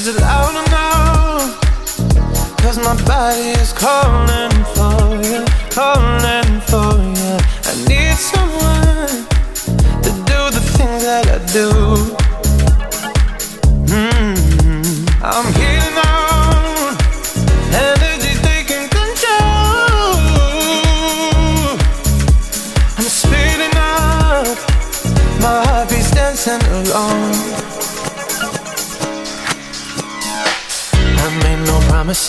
Is it loud enough? Cause my body is calling for you, calling for you. I need someone to do the things that I do.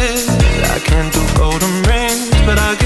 I can't do golden rings, but I'll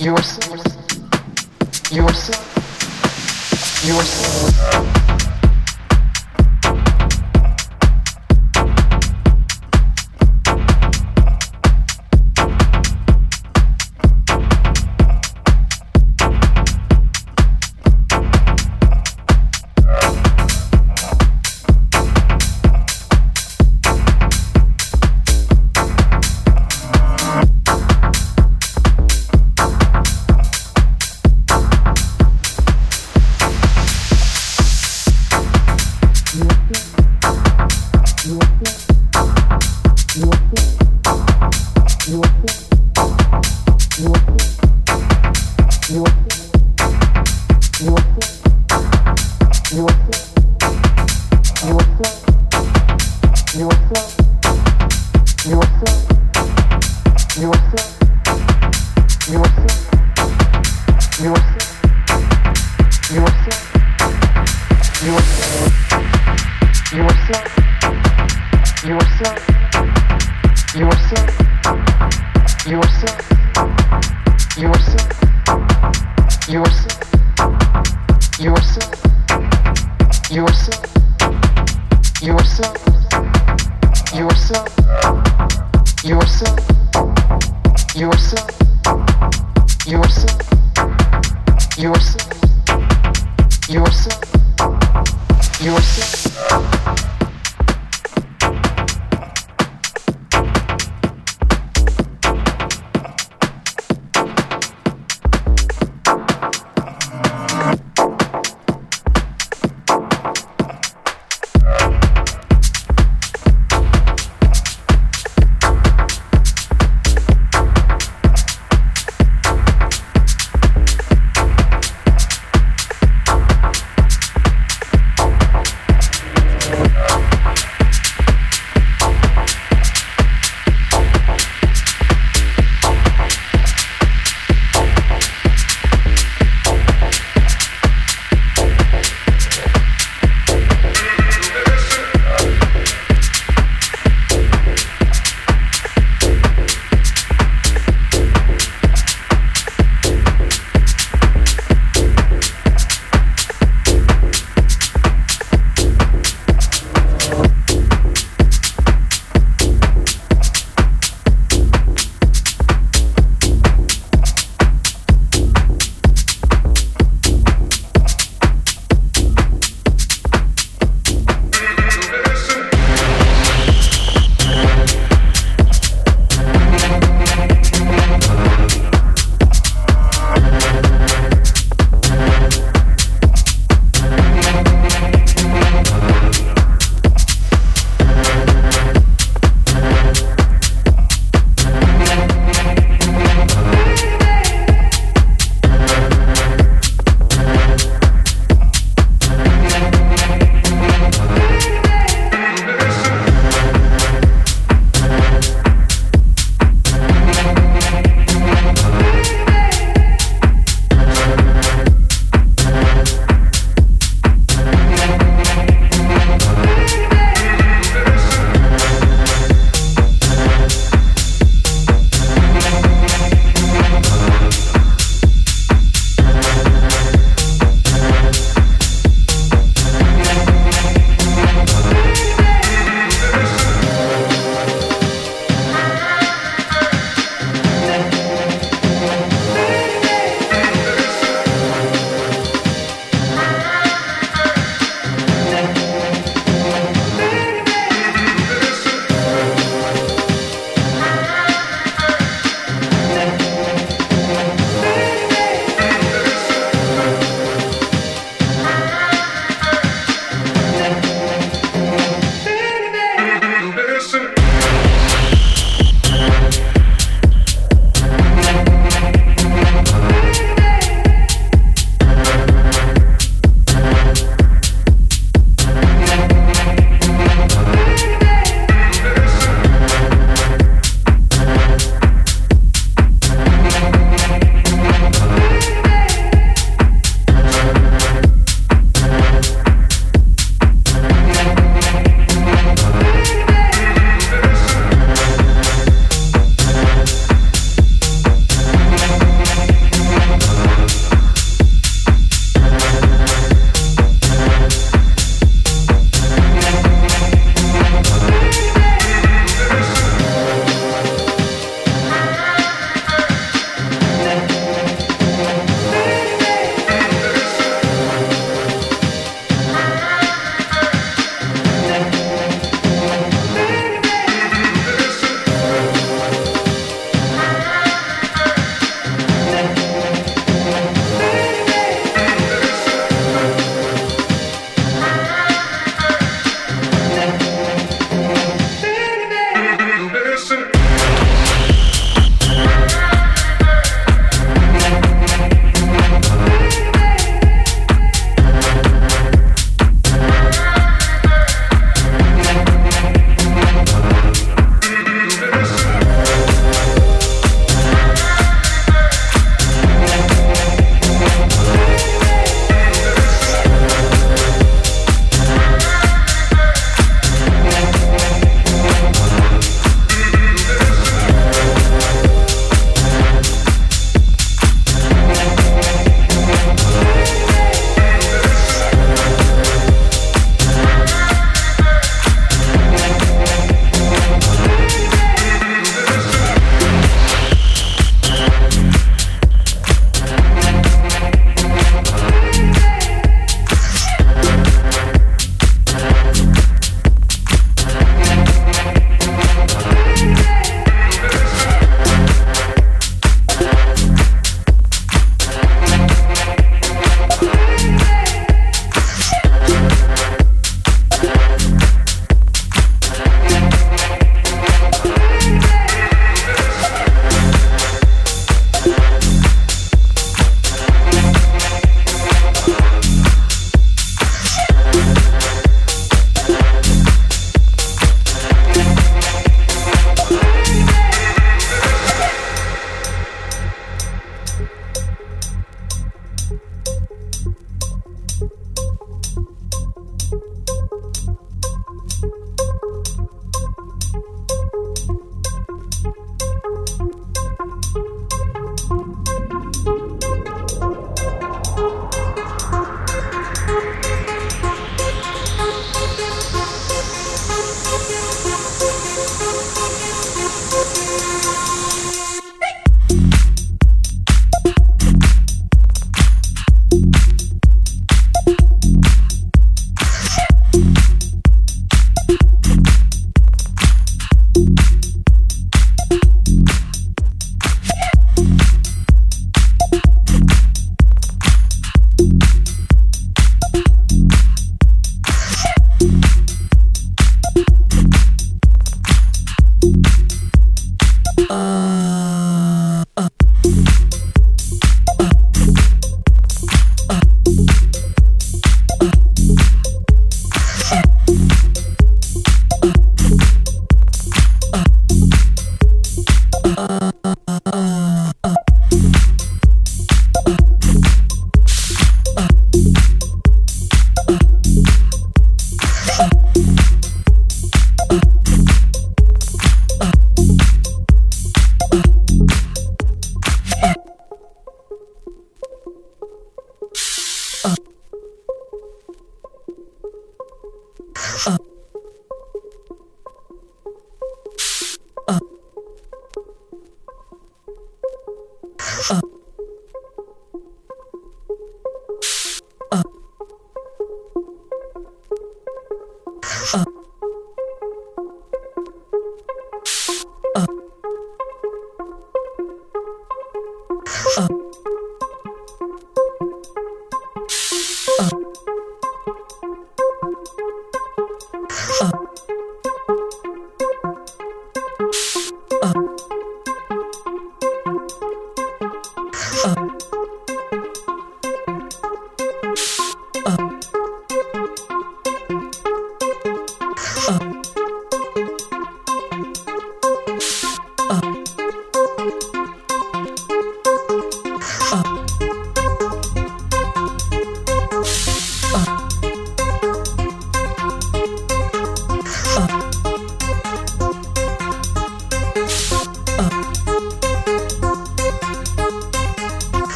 yourself, yourself, yourself.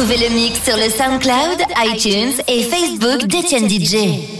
Retrouvez le mix sur le SoundCloud, iTunes et Facebook d'Etienne DJ.